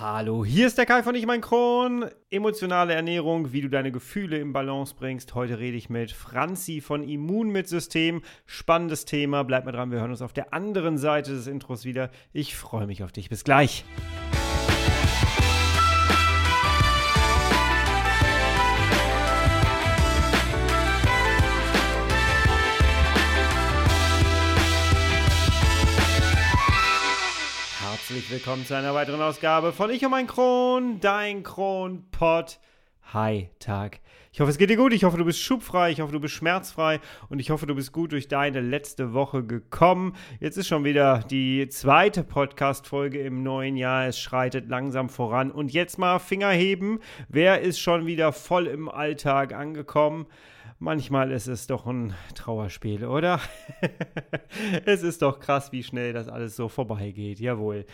Hallo, hier ist der Kai von Ich mein Kron. Emotionale Ernährung, wie du deine Gefühle in Balance bringst. Heute rede ich mit Franzi von Immun mit System. Spannendes Thema, bleib mal dran, wir hören uns auf der anderen Seite des Intros wieder. Ich freue mich auf dich. Bis gleich. Willkommen zu einer weiteren Ausgabe von Ich und mein Kron, dein Kronpott. Hi, Tag. Ich hoffe, es geht dir gut. Ich hoffe, du bist schubfrei. Ich hoffe, du bist schmerzfrei. Und ich hoffe, du bist gut durch deine letzte Woche gekommen. Jetzt ist schon wieder die zweite Podcast-Folge im neuen Jahr. Es schreitet langsam voran. Und jetzt mal Finger heben. Wer ist schon wieder voll im Alltag angekommen? Manchmal ist es doch ein Trauerspiel, oder? es ist doch krass, wie schnell das alles so vorbeigeht. Jawohl.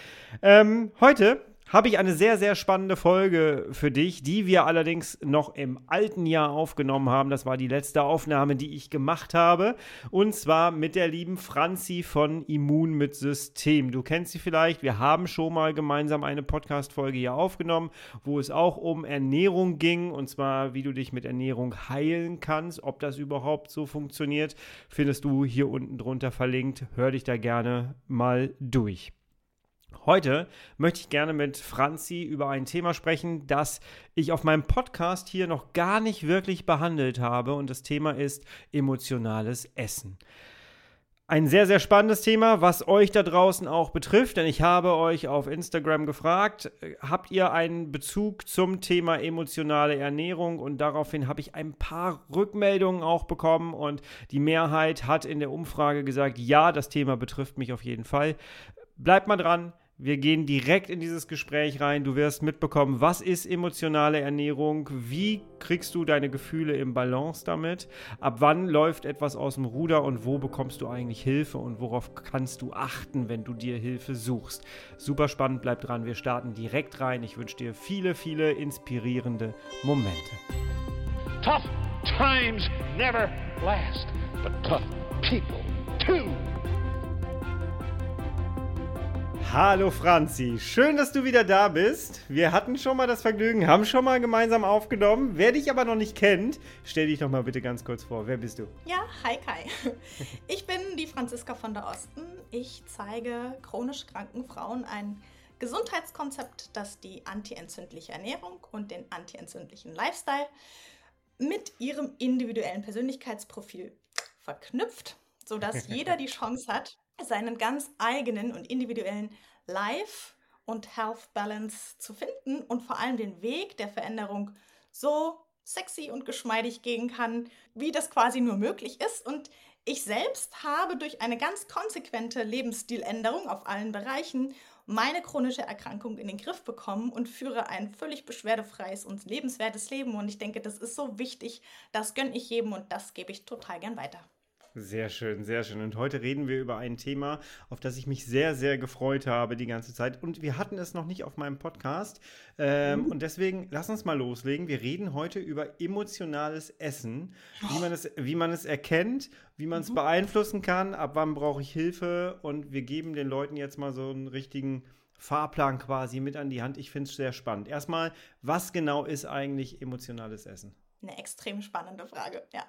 Ähm, heute habe ich eine sehr, sehr spannende Folge für dich, die wir allerdings noch im alten Jahr aufgenommen haben. Das war die letzte Aufnahme, die ich gemacht habe. Und zwar mit der lieben Franzi von Immun mit System. Du kennst sie vielleicht. Wir haben schon mal gemeinsam eine Podcast-Folge hier aufgenommen, wo es auch um Ernährung ging. Und zwar, wie du dich mit Ernährung heilen kannst. Ob das überhaupt so funktioniert, findest du hier unten drunter verlinkt. Hör dich da gerne mal durch. Heute möchte ich gerne mit Franzi über ein Thema sprechen, das ich auf meinem Podcast hier noch gar nicht wirklich behandelt habe. Und das Thema ist emotionales Essen. Ein sehr, sehr spannendes Thema, was euch da draußen auch betrifft, denn ich habe euch auf Instagram gefragt, habt ihr einen Bezug zum Thema emotionale Ernährung? Und daraufhin habe ich ein paar Rückmeldungen auch bekommen und die Mehrheit hat in der Umfrage gesagt, ja, das Thema betrifft mich auf jeden Fall. Bleibt mal dran, wir gehen direkt in dieses Gespräch rein. Du wirst mitbekommen, was ist emotionale Ernährung? Wie kriegst du deine Gefühle im Balance damit? Ab wann läuft etwas aus dem Ruder und wo bekommst du eigentlich Hilfe und worauf kannst du achten, wenn du dir Hilfe suchst? Super spannend, bleib dran. Wir starten direkt rein. Ich wünsche dir viele, viele inspirierende Momente. Tough times never last, but tough people too. Hallo Franzi, schön, dass du wieder da bist. Wir hatten schon mal das Vergnügen, haben schon mal gemeinsam aufgenommen. Wer dich aber noch nicht kennt, stell dich doch mal bitte ganz kurz vor. Wer bist du? Ja, hi Kai. Ich bin die Franziska von der Osten. Ich zeige chronisch kranken Frauen ein Gesundheitskonzept, das die antientzündliche Ernährung und den antientzündlichen Lifestyle mit ihrem individuellen Persönlichkeitsprofil verknüpft, sodass jeder die Chance hat, seinen ganz eigenen und individuellen Life- und Health Balance zu finden und vor allem den Weg der Veränderung so sexy und geschmeidig gehen kann, wie das quasi nur möglich ist. Und ich selbst habe durch eine ganz konsequente Lebensstiländerung auf allen Bereichen meine chronische Erkrankung in den Griff bekommen und führe ein völlig beschwerdefreies und lebenswertes Leben. Und ich denke, das ist so wichtig, das gönne ich jedem und das gebe ich total gern weiter. Sehr schön, sehr schön. Und heute reden wir über ein Thema, auf das ich mich sehr, sehr gefreut habe die ganze Zeit. Und wir hatten es noch nicht auf meinem Podcast. Ähm, mhm. Und deswegen, lass uns mal loslegen. Wir reden heute über emotionales Essen, wie man es, wie man es erkennt, wie man es mhm. beeinflussen kann, ab wann brauche ich Hilfe. Und wir geben den Leuten jetzt mal so einen richtigen Fahrplan quasi mit an die Hand. Ich finde es sehr spannend. Erstmal, was genau ist eigentlich emotionales Essen? Eine extrem spannende Frage, ja.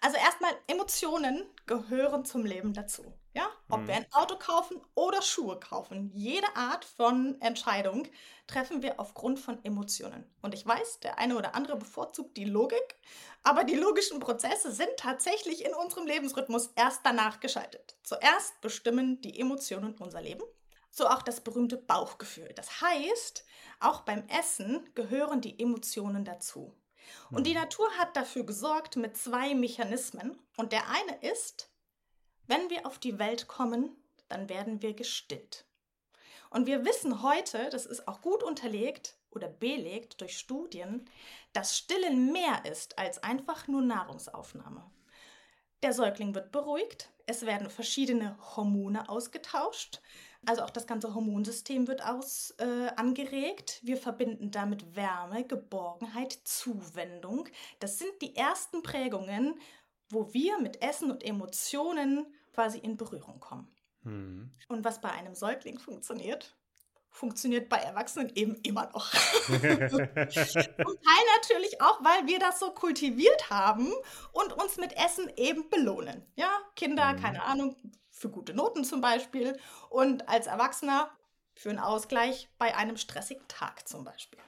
Also erstmal, Emotionen gehören zum Leben dazu. Ja? Ob mhm. wir ein Auto kaufen oder Schuhe kaufen, jede Art von Entscheidung treffen wir aufgrund von Emotionen. Und ich weiß, der eine oder andere bevorzugt die Logik, aber die logischen Prozesse sind tatsächlich in unserem Lebensrhythmus erst danach geschaltet. Zuerst bestimmen die Emotionen unser Leben. So auch das berühmte Bauchgefühl. Das heißt, auch beim Essen gehören die Emotionen dazu. Und die mhm. Natur hat dafür gesorgt mit zwei Mechanismen. Und der eine ist, wenn wir auf die Welt kommen, dann werden wir gestillt. Und wir wissen heute, das ist auch gut unterlegt oder belegt durch Studien, dass Stillen mehr ist als einfach nur Nahrungsaufnahme. Der Säugling wird beruhigt, es werden verschiedene Hormone ausgetauscht, also auch das ganze Hormonsystem wird aus, äh, angeregt. Wir verbinden damit Wärme, Geborgenheit, Zuwendung. Das sind die ersten Prägungen, wo wir mit Essen und Emotionen quasi in Berührung kommen. Mhm. Und was bei einem Säugling funktioniert, funktioniert bei Erwachsenen eben immer noch. Zum Teil natürlich auch, weil wir das so kultiviert haben und uns mit Essen eben belohnen. Ja, Kinder, Mhm. keine Ahnung, für gute Noten zum Beispiel und als Erwachsener für einen Ausgleich bei einem stressigen Tag zum Beispiel.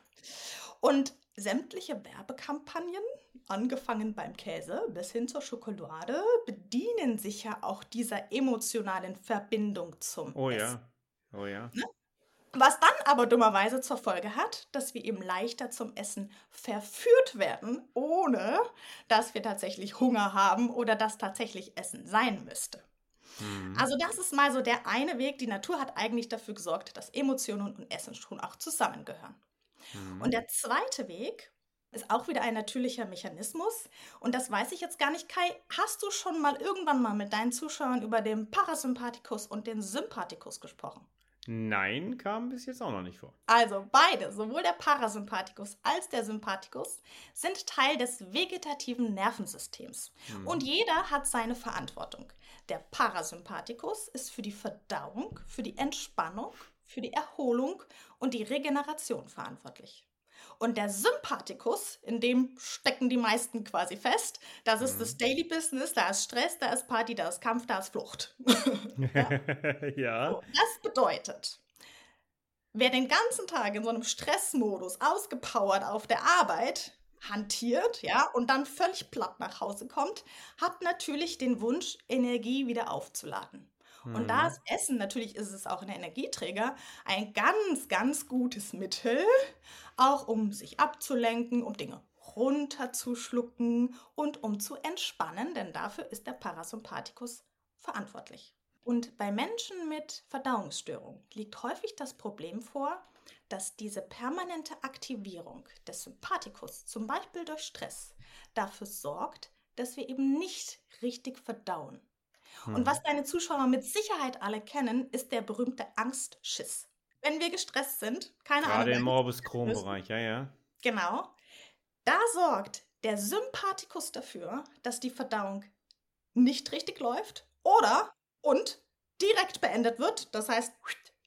Und sämtliche Werbekampagnen, angefangen beim Käse bis hin zur Schokolade, bedienen sich ja auch dieser emotionalen Verbindung zum Oh Essen. ja. Oh ja. Was dann aber dummerweise zur Folge hat, dass wir eben leichter zum Essen verführt werden, ohne dass wir tatsächlich Hunger haben oder das tatsächlich Essen sein müsste. Mhm. Also das ist mal so der eine Weg. Die Natur hat eigentlich dafür gesorgt, dass Emotionen und Essen schon auch zusammengehören. Mhm. Und der zweite Weg ist auch wieder ein natürlicher Mechanismus. Und das weiß ich jetzt gar nicht, Kai. Hast du schon mal irgendwann mal mit deinen Zuschauern über den Parasympathikus und den Sympathikus gesprochen? Nein, kam bis jetzt auch noch nicht vor. Also beide, sowohl der Parasympathikus als der Sympathikus, sind Teil des vegetativen Nervensystems. Mhm. Und jeder hat seine Verantwortung. Der Parasympathikus ist für die Verdauung, für die Entspannung, für die Erholung und die Regeneration verantwortlich. Und der Sympathikus, in dem stecken die meisten quasi fest, das ist das Daily Business, da ist Stress, da ist Party, da ist Kampf, da ist Flucht. ja. So, das bedeutet, wer den ganzen Tag in so einem Stressmodus ausgepowert auf der Arbeit hantiert, ja, und dann völlig platt nach Hause kommt, hat natürlich den Wunsch, Energie wieder aufzuladen. Und da Mhm. ist Essen, natürlich ist es auch ein Energieträger, ein ganz, ganz gutes Mittel, auch um sich abzulenken, um Dinge runterzuschlucken und um zu entspannen, denn dafür ist der Parasympathikus verantwortlich. Und bei Menschen mit Verdauungsstörung liegt häufig das Problem vor, dass diese permanente Aktivierung des Sympathikus, zum Beispiel durch Stress, dafür sorgt, dass wir eben nicht richtig verdauen. Und was deine Zuschauer mit Sicherheit alle kennen, ist der berühmte Angstschiss. Wenn wir gestresst sind, keine Gerade Ahnung. im wer- Morbus Crohn-Bereich, ja, ja. Genau. Da sorgt der Sympathikus dafür, dass die Verdauung nicht richtig läuft oder und direkt beendet wird. Das heißt,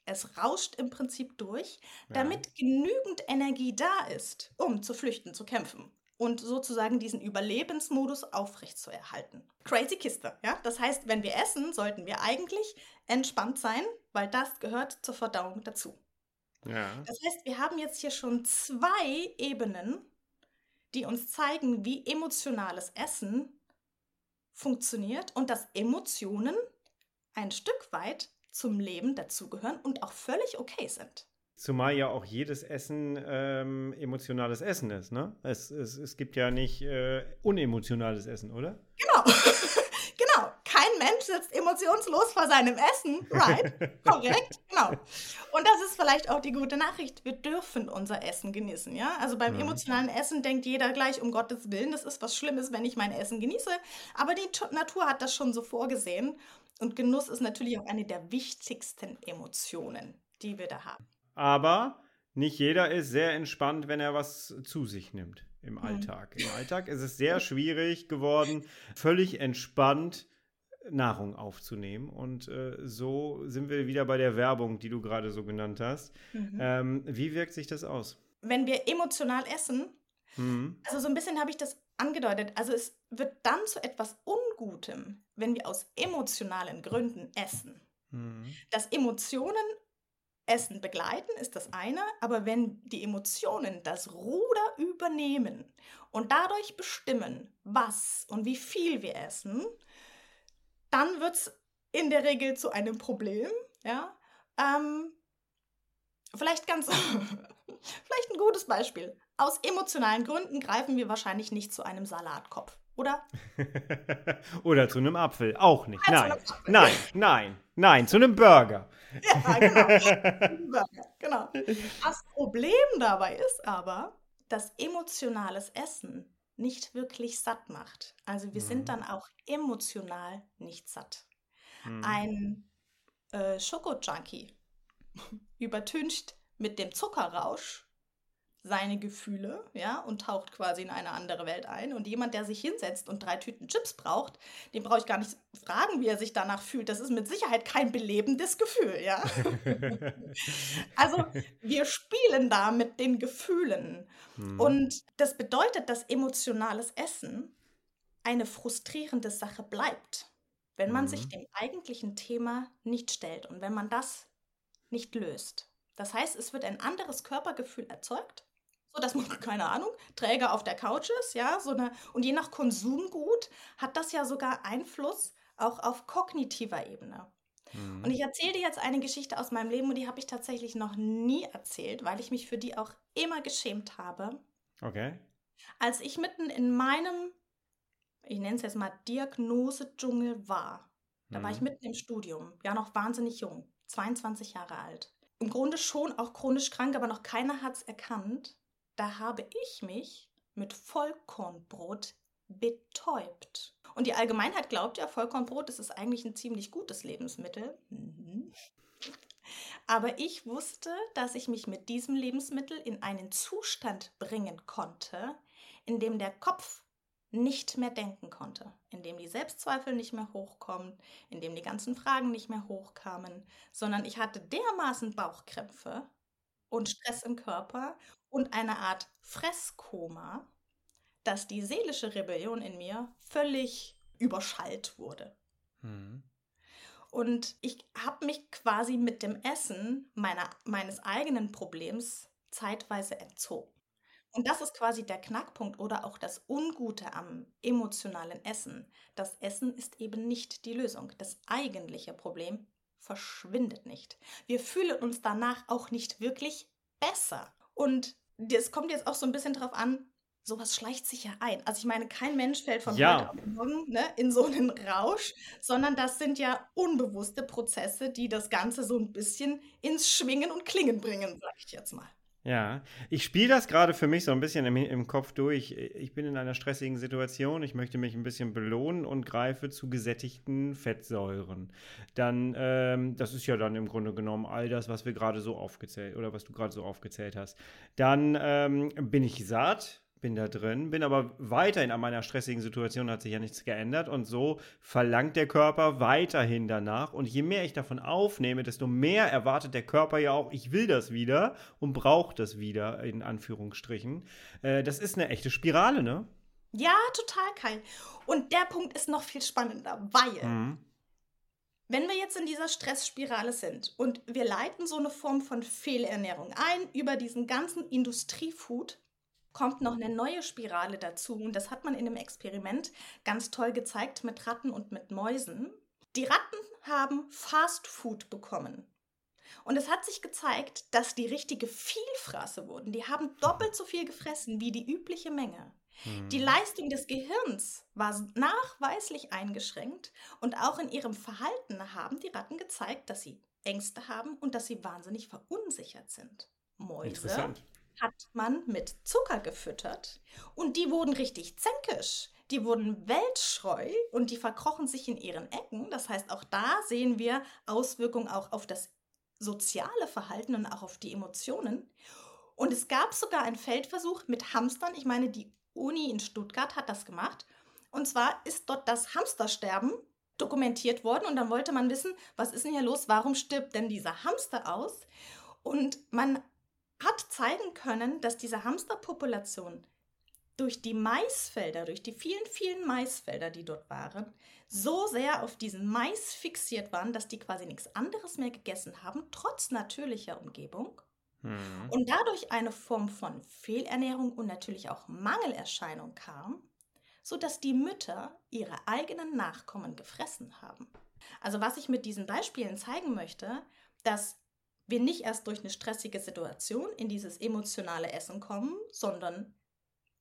es rauscht im Prinzip durch, Ja. damit genügend Energie da ist, um zu flüchten, zu kämpfen und sozusagen diesen Überlebensmodus aufrechtzuerhalten. Crazy Kiste, ja? Das heißt, wenn wir essen, sollten wir eigentlich entspannt sein, weil das gehört zur Verdauung dazu. Ja. Das heißt, wir haben jetzt hier schon zwei Ebenen, die uns zeigen, wie emotionales Essen funktioniert und dass Emotionen ein Stück weit zum Leben dazugehören und auch völlig okay sind. Zumal ja auch jedes Essen ähm, emotionales Essen ist, ne? Es, es, es gibt ja nicht äh, unemotionales Essen, oder? Genau. genau. Kein Mensch sitzt emotionslos vor seinem Essen. Right. Korrekt. Genau. Und das ist vielleicht auch die gute Nachricht. Wir dürfen unser Essen genießen, ja? Also beim Mhm. emotionalen Essen denkt jeder gleich, um Gottes Willen, das ist was Schlimmes, wenn ich mein Essen genieße. Aber die Tu- Natur hat das schon so vorgesehen. Und Genuss ist natürlich auch eine der wichtigsten Emotionen, die wir da haben. Aber nicht jeder ist sehr entspannt, wenn er was zu sich nimmt im Mhm. Alltag. Im Alltag ist es sehr schwierig geworden, völlig entspannt Nahrung aufzunehmen. Und äh, so sind wir wieder bei der Werbung, die du gerade so genannt hast. Mhm. Ähm, wie wirkt sich das aus? Wenn wir emotional essen, Hm. Also so ein bisschen habe ich das angedeutet. Also es wird dann zu etwas Ungutem, wenn wir aus emotionalen Gründen essen. Hm. Dass Emotionen Essen begleiten, ist das eine, aber wenn die Emotionen das Ruder übernehmen und dadurch bestimmen, was und wie viel wir essen, dann wird es in der Regel zu einem Problem. Ja? Ähm, vielleicht ganz, vielleicht ein gutes Beispiel. Aus emotionalen Gründen greifen wir wahrscheinlich nicht zu einem Salatkopf, oder? Oder zu einem Apfel. Auch nicht. Nein. Apfel. Nein, nein, nein, zu einem Burger. Ja, genau. Genau. Das Problem dabei ist aber, dass emotionales Essen nicht wirklich satt macht. Also wir Mhm. sind dann auch emotional nicht satt. Hm. Ein äh, Schokojunkie übertüncht mit dem Zuckerrausch seine Gefühle, ja, und taucht quasi in eine andere Welt ein. Und jemand, der sich hinsetzt und drei Tüten Chips braucht, den brauche ich gar nicht fragen, wie er sich danach fühlt. Das ist mit Sicherheit kein belebendes Gefühl, ja. also wir spielen da mit den Gefühlen. Mhm. Und das bedeutet, dass emotionales Essen eine frustrierende Sache bleibt, wenn man mhm. sich dem eigentlichen Thema nicht stellt und wenn man das nicht löst. Das heißt, es wird ein anderes Körpergefühl erzeugt so dass man, keine Ahnung, Träger auf der Couch ist, ja, so eine, und je nach Konsumgut hat das ja sogar Einfluss auch auf kognitiver Ebene. Mhm. Und ich erzähle dir jetzt eine Geschichte aus meinem Leben und die habe ich tatsächlich noch nie erzählt, weil ich mich für die auch immer geschämt habe. Okay. Als ich mitten in meinem, ich nenne es jetzt mal Diagnosedschungel war, da mhm. war ich mhm. mitten im Studium, ja noch wahnsinnig jung, 22 Jahre alt. Im Grunde schon auch chronisch krank, aber noch keiner hat es erkannt da habe ich mich mit Vollkornbrot betäubt. Und die Allgemeinheit glaubt ja, Vollkornbrot das ist eigentlich ein ziemlich gutes Lebensmittel. Mhm. Aber ich wusste, dass ich mich mit diesem Lebensmittel in einen Zustand bringen konnte, in dem der Kopf nicht mehr denken konnte, in dem die Selbstzweifel nicht mehr hochkommen, in dem die ganzen Fragen nicht mehr hochkamen, sondern ich hatte dermaßen Bauchkrämpfe und Stress im Körper und eine Art Fresskoma, dass die seelische Rebellion in mir völlig überschallt wurde. Mhm. Und ich habe mich quasi mit dem Essen meiner, meines eigenen Problems zeitweise entzogen. Und das ist quasi der Knackpunkt oder auch das Ungute am emotionalen Essen. Das Essen ist eben nicht die Lösung. Das eigentliche Problem verschwindet nicht. Wir fühlen uns danach auch nicht wirklich besser. Und das kommt jetzt auch so ein bisschen drauf an, sowas schleicht sich ja ein. Also ich meine, kein Mensch fällt von ja. heute auf morgen ne, in so einen Rausch, sondern das sind ja unbewusste Prozesse, die das Ganze so ein bisschen ins Schwingen und Klingen bringen, sag ich jetzt mal. Ja, ich spiele das gerade für mich so ein bisschen im, im, Kopf durch. Ich bin in einer stressigen Situation, ich möchte mich ein bisschen belohnen und greife zu gesättigten Fettsäuren. Dann, ähm, das ist ja dann im Grunde genommen all das, was wir gerade so aufgezählt oder was du gerade so aufgezählt hast. Dann ähm, bin ich satt, bin da drin, bin aber weiterhin an meiner stressigen Situation, hat sich ja nichts geändert und so verlangt der Körper weiterhin danach und je mehr ich davon aufnehme, desto mehr erwartet der Körper ja auch, ich will das wieder und braucht das wieder, in Anführungsstrichen. Äh, das ist eine echte Spirale, ne? Ja, total, Kai. Und der Punkt ist noch viel spannender, weil mhm. Wenn wir jetzt in dieser Stressspirale sind und wir leiten so eine Form von Fehlernährung ein über diesen ganzen Industriefood, kommt noch eine neue Spirale dazu. Und das hat man in einem Experiment ganz toll gezeigt mit Ratten und mit Mäusen. Die Ratten haben Fast Food bekommen. Und es hat sich gezeigt, dass die richtige Vielfraße wurden. Die haben doppelt so viel gefressen wie die übliche Menge. Die hm. Leistung des Gehirns war nachweislich eingeschränkt und auch in ihrem Verhalten haben die Ratten gezeigt, dass sie Ängste haben und dass sie wahnsinnig verunsichert sind. Mäuse hat man mit Zucker gefüttert und die wurden richtig zänkisch. Die wurden weltschreu und die verkrochen sich in ihren Ecken. Das heißt, auch da sehen wir Auswirkungen auch auf das soziale Verhalten und auch auf die Emotionen. Und es gab sogar einen Feldversuch mit Hamstern. Ich meine, die Uni in Stuttgart hat das gemacht. Und zwar ist dort das Hamstersterben dokumentiert worden und dann wollte man wissen, was ist denn hier los? Warum stirbt denn dieser Hamster aus? Und man hat zeigen können, dass diese Hamsterpopulation durch die Maisfelder, durch die vielen, vielen Maisfelder, die dort waren, so sehr auf diesen Mais fixiert waren, dass die quasi nichts anderes mehr gegessen haben, trotz natürlicher Umgebung. Mhm. Und dadurch eine Form von Fehlernährung und natürlich auch Mangelerscheinung kam, sodass die Mütter ihre eigenen Nachkommen gefressen haben. Also was ich mit diesen Beispielen zeigen möchte, dass wir nicht erst durch eine stressige Situation in dieses emotionale Essen kommen, sondern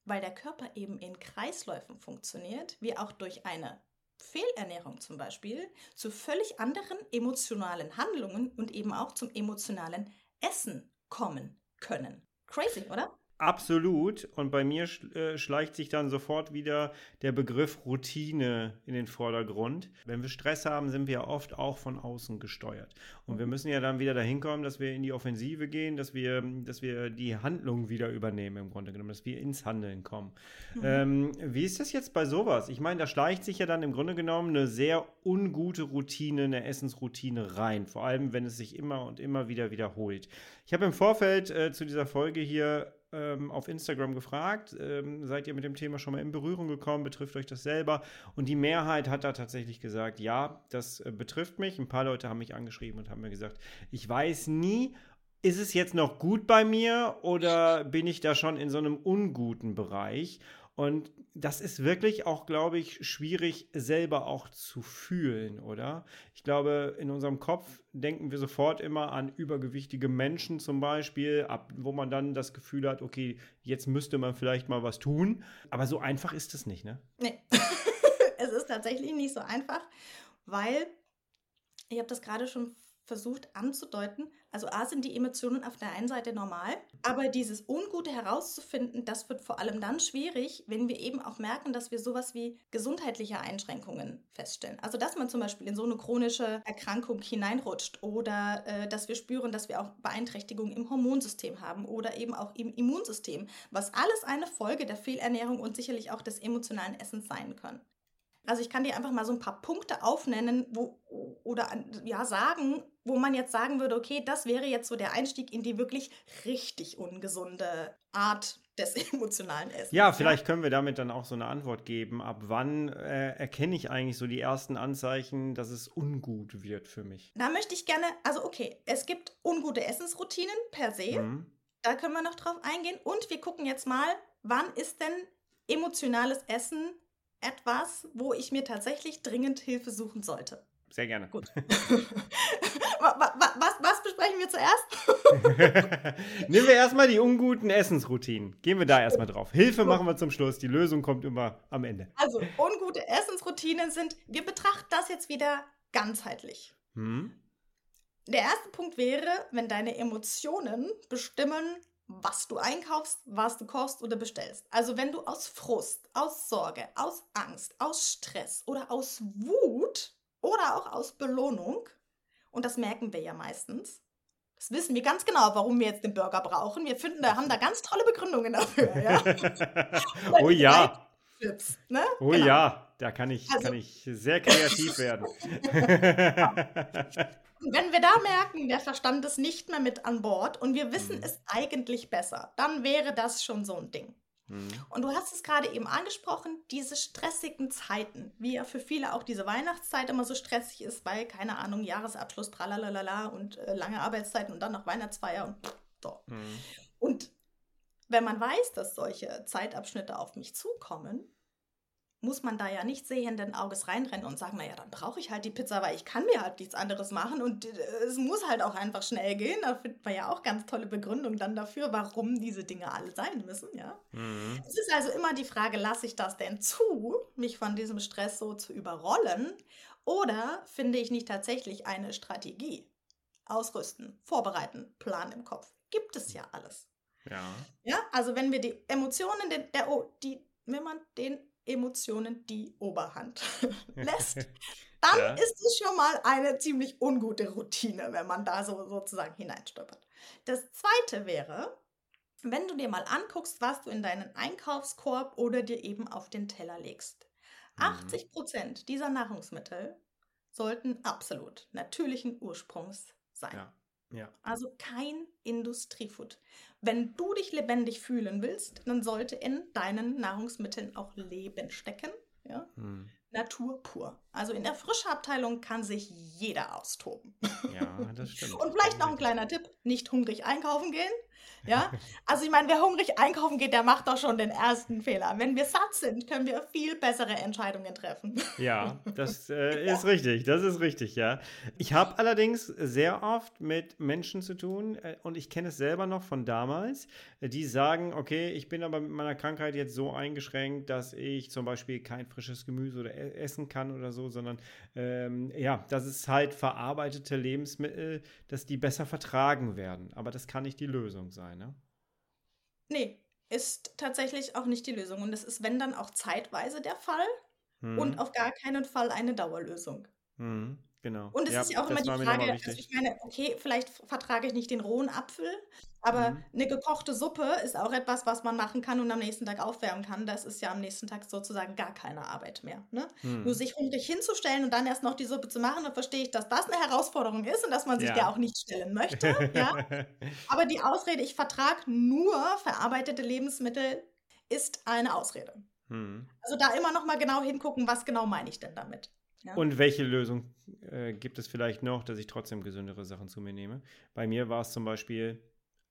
weil der Körper eben in Kreisläufen funktioniert, wir auch durch eine Fehlernährung zum Beispiel zu völlig anderen emotionalen Handlungen und eben auch zum emotionalen Essen kommen können. Crazy, oder? Absolut. Und bei mir äh, schleicht sich dann sofort wieder der Begriff Routine in den Vordergrund. Wenn wir Stress haben, sind wir oft auch von außen gesteuert. Und wir müssen ja dann wieder dahin kommen, dass wir in die Offensive gehen, dass wir, dass wir die Handlung wieder übernehmen, im Grunde genommen, dass wir ins Handeln kommen. Mhm. Ähm, wie ist das jetzt bei sowas? Ich meine, da schleicht sich ja dann im Grunde genommen eine sehr ungute Routine, eine Essensroutine rein. Vor allem, wenn es sich immer und immer wieder wiederholt. Ich habe im Vorfeld äh, zu dieser Folge hier ähm, auf Instagram gefragt, ähm, seid ihr mit dem Thema schon mal in Berührung gekommen, betrifft euch das selber? Und die Mehrheit hat da tatsächlich gesagt, ja, das äh, betrifft mich. Ein paar Leute haben mich angeschrieben und haben mir gesagt, ich weiß nie, ist es jetzt noch gut bei mir oder bin ich da schon in so einem unguten Bereich? Und das ist wirklich auch, glaube ich, schwierig selber auch zu fühlen, oder? Ich glaube, in unserem Kopf denken wir sofort immer an übergewichtige Menschen zum Beispiel, ab, wo man dann das Gefühl hat, okay, jetzt müsste man vielleicht mal was tun. Aber so einfach ist es nicht, ne? Nee. es ist tatsächlich nicht so einfach, weil ich habe das gerade schon versucht anzudeuten. Also A sind die Emotionen auf der einen Seite normal, aber dieses Ungute herauszufinden, das wird vor allem dann schwierig, wenn wir eben auch merken, dass wir sowas wie gesundheitliche Einschränkungen feststellen. Also dass man zum Beispiel in so eine chronische Erkrankung hineinrutscht oder äh, dass wir spüren, dass wir auch Beeinträchtigungen im Hormonsystem haben oder eben auch im Immunsystem, was alles eine Folge der Fehlernährung und sicherlich auch des emotionalen Essens sein können. Also ich kann dir einfach mal so ein paar Punkte aufnennen, wo oder ja sagen, wo man jetzt sagen würde, okay, das wäre jetzt so der Einstieg in die wirklich richtig ungesunde Art des emotionalen Essens. Ja, vielleicht können wir damit dann auch so eine Antwort geben. Ab wann äh, erkenne ich eigentlich so die ersten Anzeichen, dass es ungut wird für mich? Da möchte ich gerne, also okay, es gibt ungute Essensroutinen per se. Mhm. Da können wir noch drauf eingehen. Und wir gucken jetzt mal, wann ist denn emotionales Essen etwas, wo ich mir tatsächlich dringend Hilfe suchen sollte. Sehr gerne. Gut. was, was, besprechen wir zuerst? Nehmen wir erstmal die unguten Essensroutinen. Gehen wir da erstmal drauf. Hilfe machen wir zum Schluss. Die Lösung kommt immer am Ende. Also, ungute Essensroutinen sind, wir betrachten das jetzt wieder ganzheitlich. Hm? Der erste Punkt wäre, wenn deine Emotionen bestimmen, was du einkaufst, was du kochst oder bestellst. Also wenn du aus Frust, aus Sorge, aus Angst, aus Stress oder aus Wut oder auch aus Belohnung, und das merken wir ja meistens, das wissen wir ganz genau, warum wir jetzt den Burger brauchen. Wir finden, da haben da ganz tolle Begründungen dafür. Ja? oh ja. Chips, ne? Oh genau. ja, da kann ich, also, kann ich sehr kreativ werden. wenn wir da merken, der Verstand ist nicht mehr mit an Bord und wir wissen mhm. es eigentlich besser, dann wäre das schon so ein Ding. Mhm. Und du hast es gerade eben angesprochen, diese stressigen Zeiten, wie ja für viele auch diese Weihnachtszeit immer so stressig ist, weil, keine Ahnung, Jahresabschluss, tralalala und äh, lange Arbeitszeiten und dann noch Weihnachtsfeier und so. Mhm. Und wenn man weiß, dass solche Zeitabschnitte auf mich zukommen, muss man da ja nicht sehenden Auges reinrennen und sagen, naja, dann brauche ich halt die Pizza, weil ich kann mir halt nichts anderes machen und äh, es muss halt auch einfach schnell gehen. Da findet man ja auch ganz tolle Begründungen dann dafür, warum diese Dinge alle sein müssen, ja. Mhm. Es ist also immer die Frage, lasse ich das denn zu, mich von diesem Stress so zu überrollen oder finde ich nicht tatsächlich eine Strategie? Ausrüsten, vorbereiten, Plan im Kopf. Gibt es ja alles. Ja. Ja, also wenn wir die Emotionen, den, der, die, wenn man den Emotionen die Oberhand lässt, dann ja. ist es schon mal eine ziemlich ungute Routine, wenn man da so sozusagen hineinstolpert. Das zweite wäre, wenn du dir mal anguckst, was du in deinen Einkaufskorb oder dir eben auf den Teller legst. Mhm. 80 Prozent dieser Nahrungsmittel sollten absolut natürlichen Ursprungs sein. Ja. Ja. Also kein Industriefood. Wenn du dich lebendig fühlen willst, dann sollte in deinen Nahrungsmitteln auch Leben stecken. Ja? Hm. Natur pur. Also in der Frischabteilung kann sich jeder austoben. Ja, das stimmt. Und vielleicht noch ein kleiner Tipp: nicht hungrig einkaufen gehen. Ja, also ich meine, wer hungrig einkaufen geht, der macht doch schon den ersten Fehler. Wenn wir satt sind, können wir viel bessere Entscheidungen treffen. Ja, das äh, ist ja. richtig, das ist richtig, ja. Ich habe allerdings sehr oft mit Menschen zu tun äh, und ich kenne es selber noch von damals, die sagen, okay, ich bin aber mit meiner Krankheit jetzt so eingeschränkt, dass ich zum Beispiel kein frisches Gemüse oder e essen kann oder so, sondern ähm, ja, das ist halt verarbeitete Lebensmittel, dass die besser vertragen werden. Aber das kann nicht die Lösung sein sein, ne? Nee, ist tatsächlich auch nicht die Lösung. Und das ist, wenn dann auch zeitweise der Fall Mhm. und auf gar keinen Fall eine Dauerlösung. Mhm. Genau. Und es Ja, ist ja auch immer die Frage, also ich meine, okay, vielleicht vertrage ich nicht den rohen Apfel, aber Mhm. eine gekochte Suppe ist auch etwas, was man machen kann und am nächsten Tag aufwärmen kann. Das ist ja am nächsten Tag sozusagen gar keine Arbeit mehr. Ne? Nur Mhm. sich hungrig hinzustellen und dann erst noch die Suppe zu machen, dann verstehe ich, dass das eine Herausforderung ist und dass man sich Ja. der auch nicht stellen möchte. Ja? Aber die Ausrede, ich vertrage nur verarbeitete Lebensmittel, ist eine Ausrede. Mhm. Also da immer noch mal genau hingucken, was genau meine ich denn damit. Und welche Lösung äh, gibt es vielleicht noch, dass ich trotzdem gesündere Sachen zu mir nehme? Bei mir war es zum Beispiel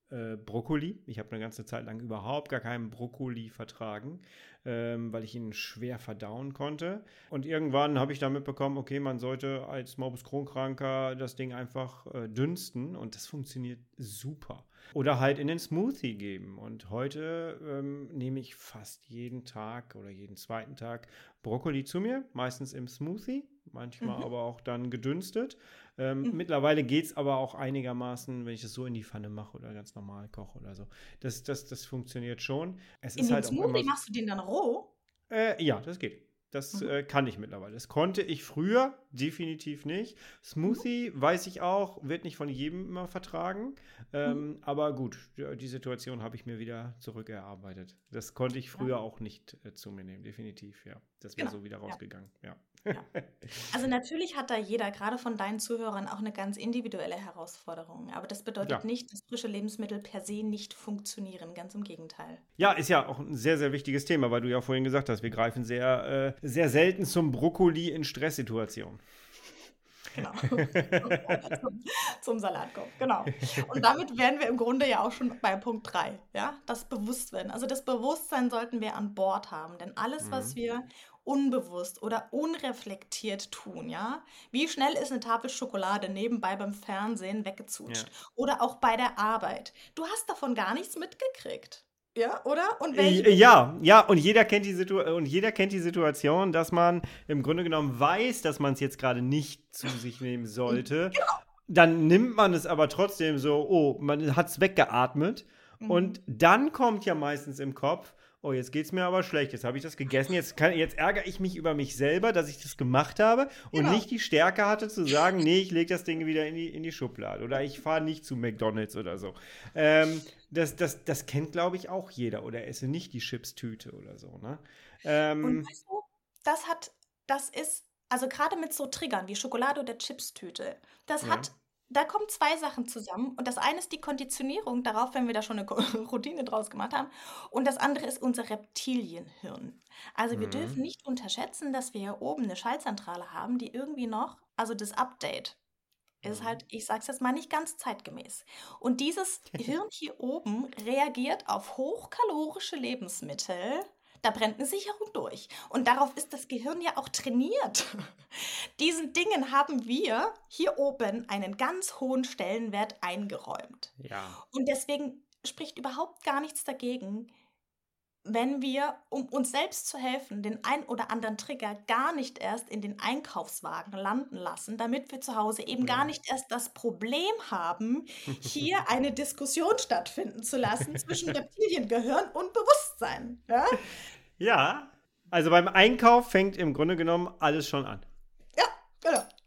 äh, Brokkoli. Ich habe eine ganze Zeit lang überhaupt gar keinen Brokkoli vertragen, ähm, weil ich ihn schwer verdauen konnte. Und irgendwann habe ich dann mitbekommen, okay, man sollte als Morbus Crohn-Kranker das Ding einfach äh, dünsten und das funktioniert super. Oder halt in den Smoothie geben. Und heute ähm, nehme ich fast jeden Tag oder jeden zweiten Tag Brokkoli zu mir, meistens im Smoothie, manchmal Mhm. aber auch dann gedünstet. Ähm, Mhm. Mittlerweile geht es aber auch einigermaßen, wenn ich es so in die Pfanne mache oder ganz normal koche oder so. Das, das, das funktioniert schon. Es In ist halt auch Smoothie immer. machst du den dann roh? Äh, ja, das geht. Das Mhm. äh, kann ich mittlerweile. Das konnte ich früher definitiv nicht. Smoothie, weiß ich auch, wird nicht von jedem immer vertragen. Ähm, Aber gut, die Situation habe ich mir wieder zurückerarbeitet. Das konnte ich früher auch nicht äh, zu mir nehmen, definitiv, ja. Das wäre Genau, so wieder ja. rausgegangen, ja. Also natürlich hat da jeder, gerade von deinen Zuhörern, auch eine ganz individuelle Herausforderung. Aber das bedeutet Ja. nicht, dass frische Lebensmittel per se nicht funktionieren. Ganz im Gegenteil. Ja, ist ja auch ein sehr, sehr wichtiges Thema, weil du ja vorhin gesagt hast, wir greifen sehr, äh, sehr selten zum Brokkoli in Stresssituationen. Genau. zum, zum Salatkopf, genau. Und damit wären wir im Grunde ja auch schon bei Punkt 3, ja, das Bewusstwerden. Also das Bewusstsein sollten wir an Bord haben, denn alles, was Mhm. wir unbewusst oder unreflektiert tun, ja, wie schnell ist eine Tafel Schokolade nebenbei beim Fernsehen weggezutscht oder auch bei der Arbeit. Du hast davon gar nichts mitgekriegt. Ja, oder? Und welche Äh, Ja, ja, und jeder kennt die Situ und jeder kennt die Situation, dass man im Grunde genommen weiß, dass man es jetzt gerade nicht zu sich nehmen sollte. Genau. Dann nimmt man es aber trotzdem so, oh, man hat es weggeatmet. Mhm. Und dann kommt ja meistens im Kopf, oh, jetzt geht es mir aber schlecht, jetzt habe ich das gegessen, jetzt, kann, jetzt ärgere ich mich über mich selber, dass ich das gemacht habe und Genau. nicht die Stärke hatte zu sagen, nee, ich lege das Ding wieder in die, in die Schublade oder ich fahre nicht zu McDonalds oder so. Ähm, das, das, das kennt, glaube ich, auch jeder oder esse nicht die Chipstüte oder so. Ne? Ähm, Und weißt du, das hat, das ist, also gerade mit so Triggern wie Schokolade oder Chipstüte, das Ja. hat, da kommen zwei Sachen zusammen. Und das eine ist die Konditionierung darauf, wenn wir da schon eine Routine draus gemacht haben. Und das andere ist unser Reptilienhirn. Also wir Mhm. dürfen nicht unterschätzen, dass wir hier oben eine Schaltzentrale haben, die irgendwie noch, also das Update ist Mhm. halt, ich sag's jetzt mal, nicht ganz zeitgemäß. Und dieses Hirn hier oben reagiert auf hochkalorische Lebensmittel. Da brennt eine Sicherung durch. Und darauf ist das Gehirn ja auch trainiert. Diesen Dingen haben wir hier oben einen ganz hohen Stellenwert eingeräumt. ja. Und deswegen spricht überhaupt gar nichts dagegen, wenn wir, um uns selbst zu helfen, den ein oder anderen Trigger gar nicht erst in den Einkaufswagen landen lassen, damit wir zu Hause eben Ja. gar nicht erst das Problem haben, hier eine Diskussion stattfinden zu lassen zwischen Reptiliengehirn und Bewusstsein. Ja? Ja, also beim Einkauf fängt im Grunde genommen alles schon an.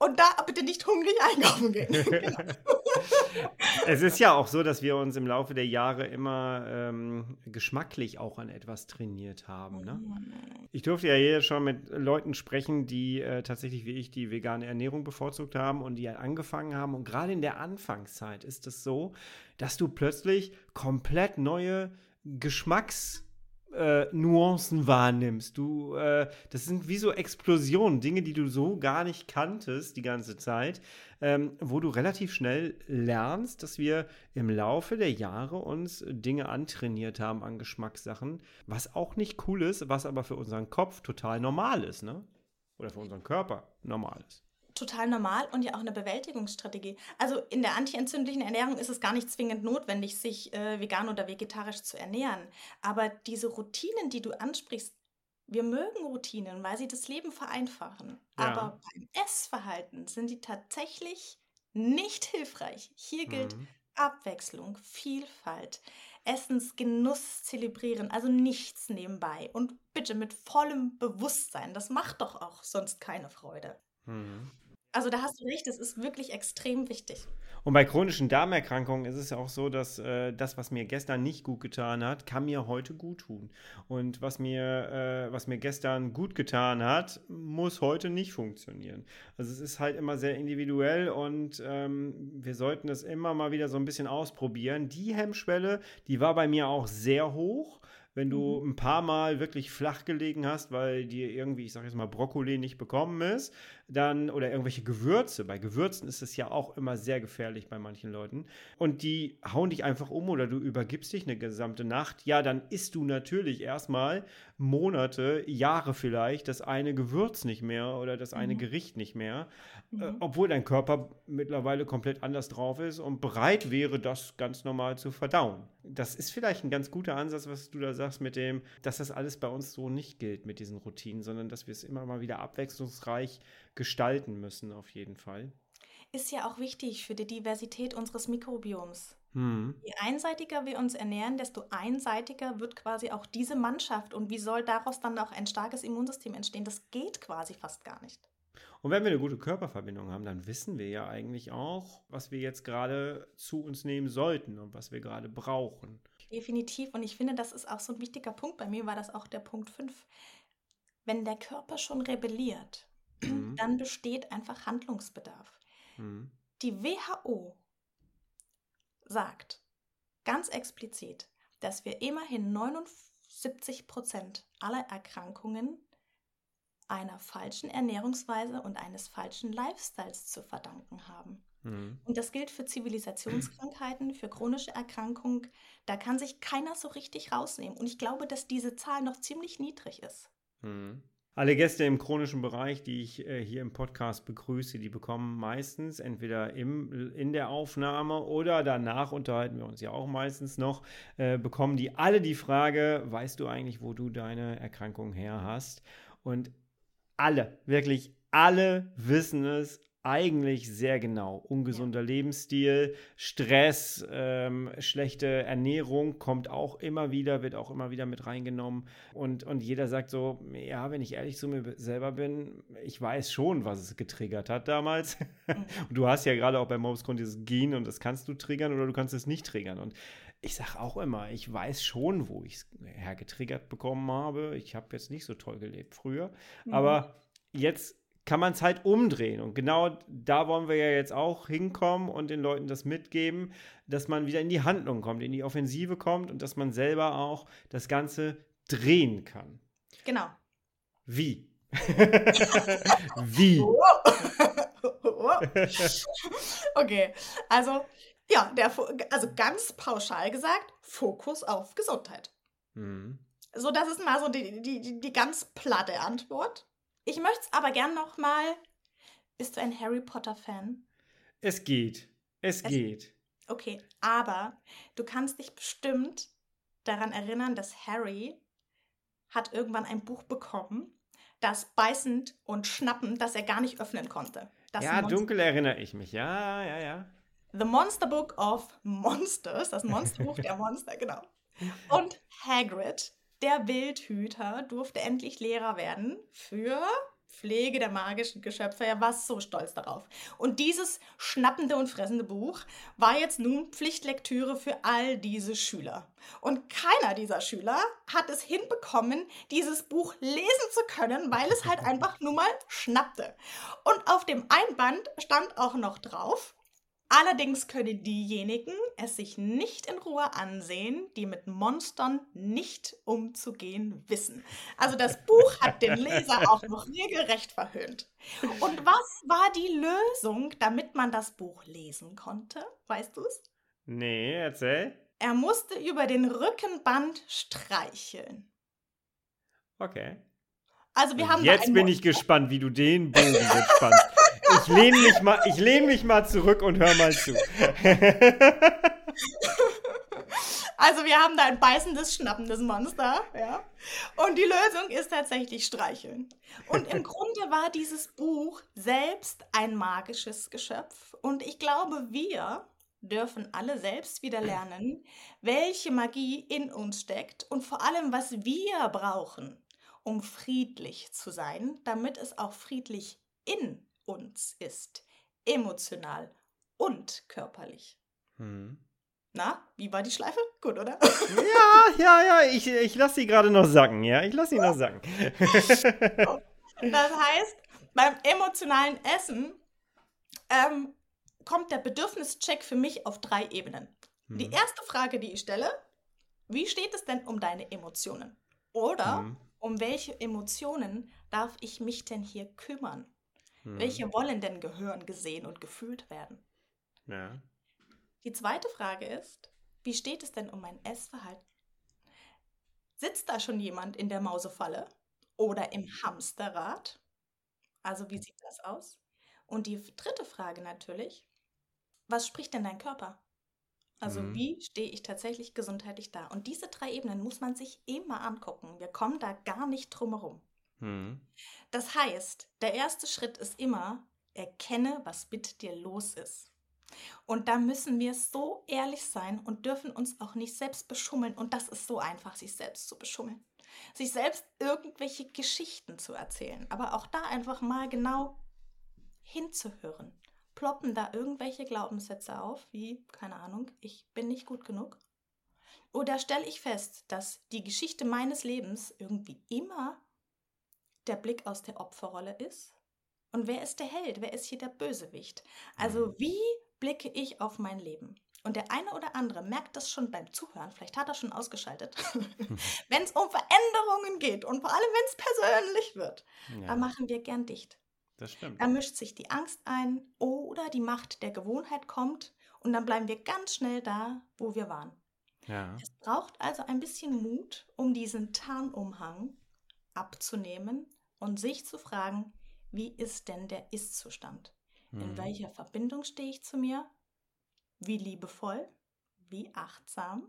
Und da bitte nicht hungrig einkaufen gehen. genau. Es ist ja auch so, dass wir uns im Laufe der Jahre immer ähm, geschmacklich auch an etwas trainiert haben. Ne? Ich durfte ja hier schon mit Leuten sprechen, die äh, tatsächlich wie ich die vegane Ernährung bevorzugt haben und die halt angefangen haben. Und gerade in der Anfangszeit ist es so, dass du plötzlich komplett neue Geschmacks äh, Nuancen wahrnimmst. Du, äh, das sind wie so Explosionen, Dinge, die du so gar nicht kanntest die ganze Zeit, ähm, wo du relativ schnell lernst, dass wir im Laufe der Jahre uns Dinge antrainiert haben an Geschmackssachen, was auch nicht cool ist, was aber für unseren Kopf total normal ist, ne? Oder für unseren Körper normal ist. Total normal und ja auch eine Bewältigungsstrategie. Also in der antientzündlichen Ernährung ist es gar nicht zwingend notwendig, sich äh, vegan oder vegetarisch zu ernähren. Aber diese Routinen, die du ansprichst, wir mögen Routinen, weil sie das Leben vereinfachen. Ja. Aber beim Essverhalten sind die tatsächlich nicht hilfreich. Hier gilt Mhm. Abwechslung, Vielfalt. Essensgenuss zelebrieren, also nichts nebenbei und bitte mit vollem Bewusstsein. Das macht doch auch sonst keine Freude. Mhm. Also da hast du recht, das ist wirklich extrem wichtig. Und bei chronischen Darmerkrankungen ist es ja auch so, dass äh, das, was mir gestern nicht gut getan hat, kann mir heute gut tun. Und was mir, äh, was mir gestern gut getan hat, muss heute nicht funktionieren. Also es ist halt immer sehr individuell und ähm, wir sollten das immer mal wieder so ein bisschen ausprobieren. Die Hemmschwelle, die war bei mir auch sehr hoch wenn du mhm. ein paar Mal wirklich flach gelegen hast, weil dir irgendwie, ich sage jetzt mal, Brokkoli nicht bekommen ist, dann oder irgendwelche Gewürze. Bei Gewürzen ist es ja auch immer sehr gefährlich bei manchen Leuten. Und die hauen dich einfach um oder du übergibst dich eine gesamte Nacht. Ja, dann isst du natürlich erstmal Monate, Jahre vielleicht das eine Gewürz nicht mehr oder das eine mhm. Gericht nicht mehr, äh, mhm. äh, obwohl dein Körper mittlerweile komplett anders drauf ist und bereit wäre, das ganz normal zu verdauen. Das ist vielleicht ein ganz guter Ansatz, was du da sagst mit dem, dass das alles bei uns so nicht gilt mit diesen Routinen, sondern dass wir es immer mal wieder abwechslungsreich gestalten müssen, auf jeden Fall. Ist ja auch wichtig für die Diversität unseres Mikrobioms. Hm. Je einseitiger wir uns ernähren, desto einseitiger wird quasi auch diese Mannschaft. Und wie soll daraus dann auch ein starkes Immunsystem entstehen? Das geht quasi fast gar nicht. Und wenn wir eine gute Körperverbindung haben, dann wissen wir ja eigentlich auch, was wir jetzt gerade zu uns nehmen sollten und was wir gerade brauchen. Definitiv. Und ich finde, das ist auch so ein wichtiger Punkt. Bei mir war das auch der Punkt 5. Wenn der Körper schon rebelliert, mhm. dann besteht einfach Handlungsbedarf. Mhm. Die WHO sagt ganz explizit, dass wir immerhin 79 Prozent aller Erkrankungen einer falschen Ernährungsweise und eines falschen Lifestyles zu verdanken haben. Mhm. Und das gilt für Zivilisationskrankheiten, für chronische Erkrankungen. Da kann sich keiner so richtig rausnehmen. Und ich glaube, dass diese Zahl noch ziemlich niedrig ist. Mhm. Alle Gäste im chronischen Bereich, die ich äh, hier im Podcast begrüße, die bekommen meistens entweder im, in der Aufnahme oder danach unterhalten wir uns ja auch meistens noch, äh, bekommen die alle die Frage, weißt du eigentlich, wo du deine Erkrankung her hast? Und alle, wirklich alle wissen es eigentlich sehr genau. Ungesunder ja. Lebensstil, Stress, ähm, schlechte Ernährung kommt auch immer wieder, wird auch immer wieder mit reingenommen. Und, und jeder sagt so, ja, wenn ich ehrlich zu mir selber bin, ich weiß schon, was es getriggert hat damals. Mhm. und du hast ja gerade auch bei Mobscon dieses Gen und das kannst du triggern oder du kannst es nicht triggern. Und ich sage auch immer, ich weiß schon, wo ich es hergetriggert bekommen habe. Ich habe jetzt nicht so toll gelebt früher, mhm. aber jetzt kann man es halt umdrehen. Und genau da wollen wir ja jetzt auch hinkommen und den Leuten das mitgeben, dass man wieder in die Handlung kommt, in die Offensive kommt und dass man selber auch das Ganze drehen kann. Genau. Wie? Wie? okay, also ja, der, also ganz pauschal gesagt, Fokus auf Gesundheit. Mhm. So, das ist mal so die, die, die ganz platte Antwort. Ich möchte es aber gern noch mal. Bist du ein Harry Potter-Fan? Es geht. Es, es geht. Okay, aber du kannst dich bestimmt daran erinnern, dass Harry hat irgendwann ein Buch bekommen, das beißend und schnappend, das er gar nicht öffnen konnte. Das ja, dunkel erinnere ich mich. Ja, ja, ja. The Monster Book of Monsters, das Monsterbuch der Monster, genau. Und Hagrid der Wildhüter durfte endlich Lehrer werden für Pflege der magischen Geschöpfe. Er war so stolz darauf. Und dieses schnappende und fressende Buch war jetzt nun Pflichtlektüre für all diese Schüler. Und keiner dieser Schüler hat es hinbekommen, dieses Buch lesen zu können, weil es halt einfach nur mal schnappte. Und auf dem Einband stand auch noch drauf, Allerdings können diejenigen es sich nicht in Ruhe ansehen, die mit Monstern nicht umzugehen wissen. Also das Buch hat den Leser auch noch regelrecht verhöhnt. Und was war die Lösung, damit man das Buch lesen konnte? Weißt du es? Nee, erzähl. Er musste über den Rückenband streicheln. Okay. Also wir haben Jetzt bin ich gespannt, wie du den Bogen jetzt spannst. Ich lehne mich, mal, lehn mich mal zurück und hör mal zu. Also wir haben da ein beißendes, schnappendes Monster, ja. Und die Lösung ist tatsächlich streicheln. Und im Grunde war dieses Buch selbst ein magisches Geschöpf. Und ich glaube, wir dürfen alle selbst wieder lernen, welche Magie in uns steckt und vor allem, was wir brauchen, um friedlich zu sein, damit es auch friedlich in uns ist, emotional und körperlich. Hm. Na, wie war die Schleife? Gut, oder? Ja, ja, ja, ich, ich lasse sie gerade noch sacken, ja, ich lasse sie noch sacken. Das heißt, beim emotionalen Essen ähm, kommt der Bedürfnischeck für mich auf drei Ebenen. Die Hm. erste Frage, die ich stelle, wie steht es denn um deine Emotionen? Oder Hm. um welche Emotionen darf ich mich denn hier kümmern? Hm. Welche wollen denn gehören, gesehen und gefühlt werden? Ja. Die zweite Frage ist, wie steht es denn um mein Essverhalten? Sitzt da schon jemand in der Mausefalle oder im Hamsterrad? Also wie sieht das aus? Und die dritte Frage natürlich, was spricht denn dein Körper? Also Mhm. wie stehe ich tatsächlich gesundheitlich da? Und diese drei Ebenen muss man sich immer angucken. Wir kommen da gar nicht drum herum. Hm. Das heißt, der erste Schritt ist immer, erkenne, was mit dir los ist. Und da müssen wir so ehrlich sein und dürfen uns auch nicht selbst beschummeln. Und das ist so einfach, sich selbst zu beschummeln. Sich selbst irgendwelche Geschichten zu erzählen. Aber auch da einfach mal genau hinzuhören. Ploppen da irgendwelche Glaubenssätze auf, wie, keine Ahnung, ich bin nicht gut genug? Oder stelle ich fest, dass die Geschichte meines Lebens irgendwie immer der Blick aus der Opferrolle ist? Und wer ist der Held? Wer ist hier der Bösewicht? Also wie blicke ich auf mein Leben? Und der eine oder andere merkt das schon beim Zuhören, vielleicht hat er schon ausgeschaltet, wenn es um Veränderungen geht und vor allem wenn es persönlich wird, Ja, da machen wir gern dicht. das stimmt. Da mischt sich die Angst ein oder die Macht der Gewohnheit kommt und dann bleiben wir ganz schnell da, wo wir waren. Ja. Es braucht also ein bisschen Mut, um diesen Tarnumhang abzunehmen und sich zu fragen, wie ist denn der Ist-Zustand? In Hm. welcher Verbindung stehe ich zu mir? Wie liebevoll, wie achtsam,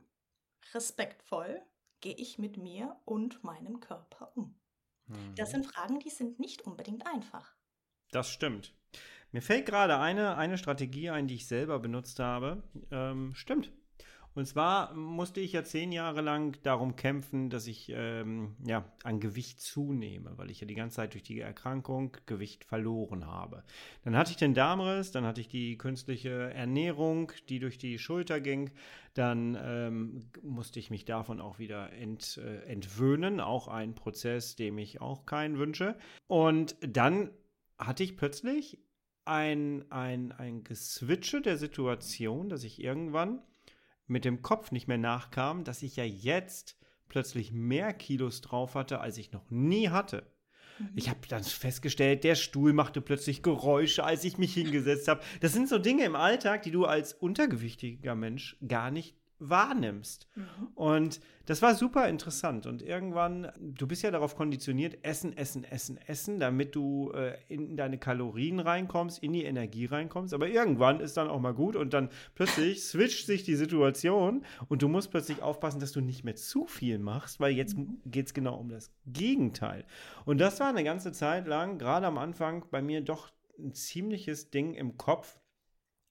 respektvoll gehe ich mit mir und meinem Körper um? Hm. Das sind Fragen, die sind nicht unbedingt einfach. Das stimmt. Mir fällt gerade eine, eine Strategie ein, die ich selber benutzt habe. Ähm, stimmt. Und zwar musste ich ja zehn Jahre lang darum kämpfen, dass ich ähm, ja, an Gewicht zunehme, weil ich ja die ganze Zeit durch die Erkrankung Gewicht verloren habe. Dann hatte ich den Darmriss, dann hatte ich die künstliche Ernährung, die durch die Schulter ging. Dann ähm, musste ich mich davon auch wieder ent, äh, entwöhnen, auch ein Prozess, dem ich auch keinen wünsche. Und dann hatte ich plötzlich ein, ein, ein Geswitche der Situation, dass ich irgendwann mit dem Kopf nicht mehr nachkam, dass ich ja jetzt plötzlich mehr Kilos drauf hatte, als ich noch nie hatte. Ich habe dann festgestellt, der Stuhl machte plötzlich Geräusche, als ich mich hingesetzt habe. Das sind so Dinge im Alltag, die du als untergewichtiger Mensch gar nicht wahrnimmst. Mhm. Und das war super interessant. Und irgendwann, du bist ja darauf konditioniert, essen, essen, essen, essen, damit du äh, in deine Kalorien reinkommst, in die Energie reinkommst. Aber irgendwann ist dann auch mal gut und dann plötzlich switcht sich die Situation und du musst plötzlich aufpassen, dass du nicht mehr zu viel machst, weil jetzt geht es genau um das Gegenteil. Und das war eine ganze Zeit lang, gerade am Anfang, bei mir doch ein ziemliches Ding im Kopf.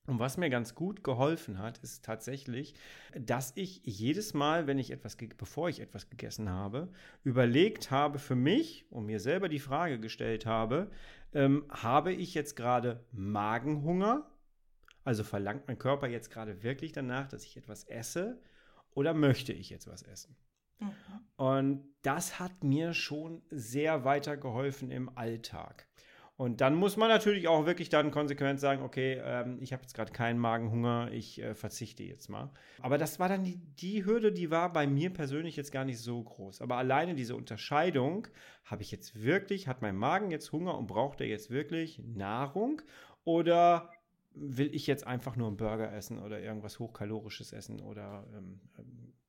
Und was mir ganz gut geholfen hat, ist tatsächlich, dass ich jedes Mal, wenn ich etwas, bevor ich etwas gegessen habe, überlegt habe für mich und mir selber die Frage gestellt habe, ähm, habe ich jetzt gerade Magenhunger? Also verlangt mein Körper jetzt gerade wirklich danach, dass ich etwas esse? Oder möchte ich jetzt was essen? Mhm. Und das hat mir schon sehr weitergeholfen im Alltag. Und dann muss man natürlich auch wirklich dann konsequent sagen, okay, ähm, ich habe jetzt gerade keinen Magenhunger, ich äh, verzichte jetzt mal. Aber das war dann die, die Hürde, die war bei mir persönlich jetzt gar nicht so groß. Aber alleine diese Unterscheidung, habe ich jetzt wirklich, hat mein Magen jetzt Hunger und braucht er jetzt wirklich Nahrung? Oder will ich jetzt einfach nur einen Burger essen oder irgendwas Hochkalorisches essen? Oder ähm,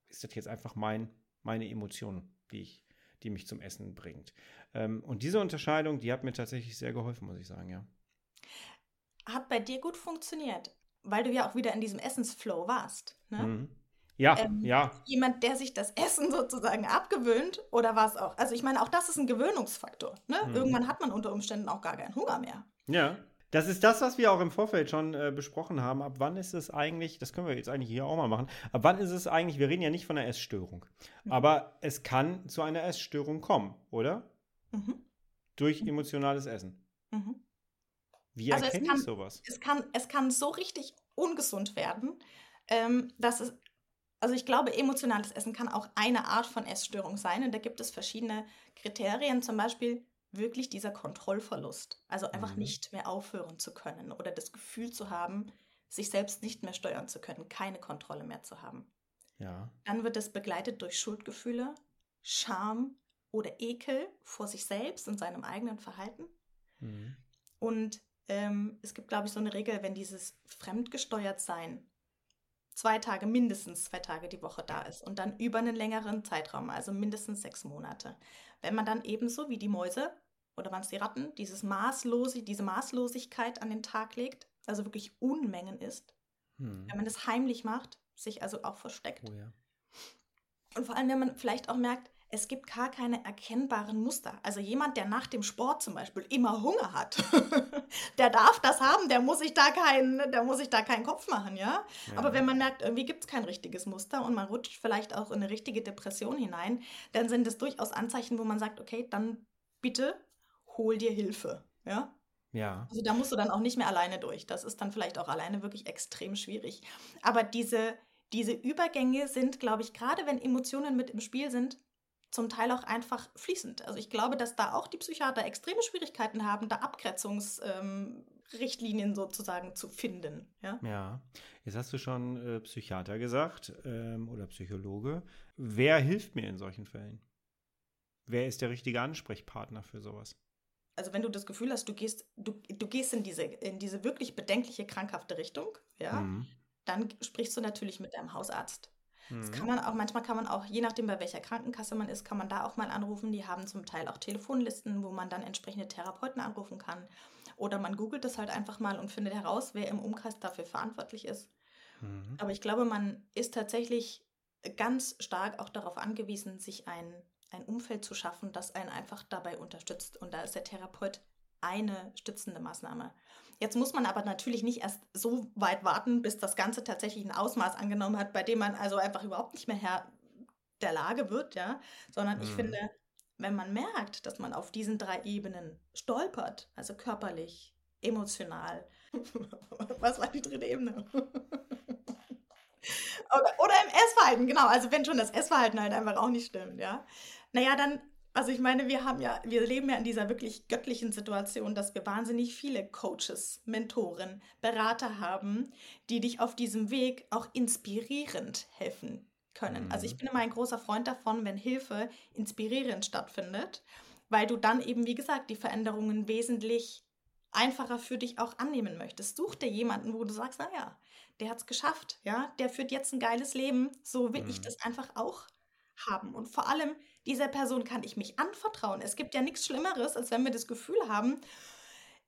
ist das jetzt einfach mein, meine Emotion, die ich die mich zum Essen bringt. Ähm, und diese Unterscheidung, die hat mir tatsächlich sehr geholfen, muss ich sagen, ja. Hat bei dir gut funktioniert, weil du ja auch wieder in diesem Essensflow warst. Ne? Mhm. Ja, Ähm, ja. Jemand, der sich das Essen sozusagen abgewöhnt oder war es auch? Also ich meine, auch das ist ein Gewöhnungsfaktor. Ne? Mhm. Irgendwann hat man unter Umständen auch gar keinen Hunger mehr. Ja. Das ist das, was wir auch im Vorfeld schon äh, besprochen haben. Ab wann ist es eigentlich, das können wir jetzt eigentlich hier auch mal machen, ab wann ist es eigentlich, wir reden ja nicht von einer Essstörung, mhm. aber es kann zu einer Essstörung kommen, oder? Mhm. Durch emotionales Essen. Mhm. Wie also erkenne kann, ich sowas? Es kann, es kann so richtig ungesund werden, ähm, dass es, also ich glaube, emotionales Essen kann auch eine Art von Essstörung sein. Und da gibt es verschiedene Kriterien, zum Beispiel wirklich dieser Kontrollverlust. Also einfach mhm. nicht mehr aufhören zu können oder das Gefühl zu haben, sich selbst nicht mehr steuern zu können, keine Kontrolle mehr zu haben. Ja. Dann wird es begleitet durch Schuldgefühle, Scham oder Ekel vor sich selbst und seinem eigenen Verhalten. Mhm. Und ähm, es gibt, glaube ich, so eine Regel, wenn dieses fremdgesteuert sein zwei Tage, mindestens zwei Tage die Woche da ist und dann über einen längeren Zeitraum, also mindestens sechs Monate. Wenn man dann ebenso wie die Mäuse oder waren es die Ratten, dieses Maßlose, diese Maßlosigkeit an den Tag legt, also wirklich Unmengen isst, hm. wenn man das heimlich macht, sich also auch versteckt. Oh ja. Und vor allem, wenn man vielleicht auch merkt, es gibt gar keine erkennbaren Muster. Also jemand, der nach dem Sport zum Beispiel immer Hunger hat, der darf das haben, der muss sich da keinen, der muss sich da keinen Kopf machen, ja? ja. Aber wenn man merkt, irgendwie gibt es kein richtiges Muster und man rutscht vielleicht auch in eine richtige Depression hinein, dann sind es durchaus Anzeichen, wo man sagt, okay, dann bitte hol dir Hilfe, ja? Ja. Also da musst du dann auch nicht mehr alleine durch. Das ist dann vielleicht auch alleine wirklich extrem schwierig. Aber diese, diese Übergänge sind, glaube ich, gerade wenn Emotionen mit im Spiel sind, zum Teil auch einfach fließend. Also ich glaube, dass da auch die Psychiater extreme Schwierigkeiten haben, da Abgrenzungsrichtlinien ähm, sozusagen zu finden. Ja, ja. jetzt hast du schon äh, Psychiater gesagt ähm, oder Psychologe. Wer hilft mir in solchen Fällen? Wer ist der richtige Ansprechpartner für sowas? Also wenn du das Gefühl hast, du gehst, du, du gehst in diese, in diese wirklich bedenkliche, krankhafte Richtung, ja, mhm. dann sprichst du natürlich mit deinem Hausarzt. Das kann mhm. man auch, manchmal kann man auch, je nachdem bei welcher Krankenkasse man ist, kann man da auch mal anrufen. Die haben zum Teil auch Telefonlisten, wo man dann entsprechende Therapeuten anrufen kann. Oder man googelt das halt einfach mal und findet heraus, wer im Umkreis dafür verantwortlich ist. Mhm. Aber ich glaube, man ist tatsächlich ganz stark auch darauf angewiesen, sich ein, ein Umfeld zu schaffen, das einen einfach dabei unterstützt. Und da ist der Therapeut eine stützende Maßnahme. Jetzt muss man aber natürlich nicht erst so weit warten, bis das Ganze tatsächlich ein Ausmaß angenommen hat, bei dem man also einfach überhaupt nicht mehr Herr der Lage wird, ja, sondern mhm. ich finde, wenn man merkt, dass man auf diesen drei Ebenen stolpert, also körperlich, emotional, was war die dritte Ebene? oder, oder im Essverhalten, genau, also wenn schon das Essverhalten halt einfach auch nicht stimmt, ja, naja, dann also ich meine, wir haben ja, wir leben ja in dieser wirklich göttlichen Situation, dass wir wahnsinnig viele Coaches, Mentoren, Berater haben, die dich auf diesem Weg auch inspirierend helfen können. Mhm. Also ich mhm. bin immer ein großer Freund davon, wenn Hilfe inspirierend stattfindet, weil du dann eben, wie gesagt, die Veränderungen wesentlich einfacher für dich auch annehmen möchtest. Such dir jemanden, wo du sagst, naja, der hat es geschafft, ja, der führt jetzt ein geiles Leben, so will mhm. ich das einfach auch haben. Und vor allem, dieser Person kann ich mich anvertrauen. Es gibt ja nichts Schlimmeres, als wenn wir das Gefühl haben,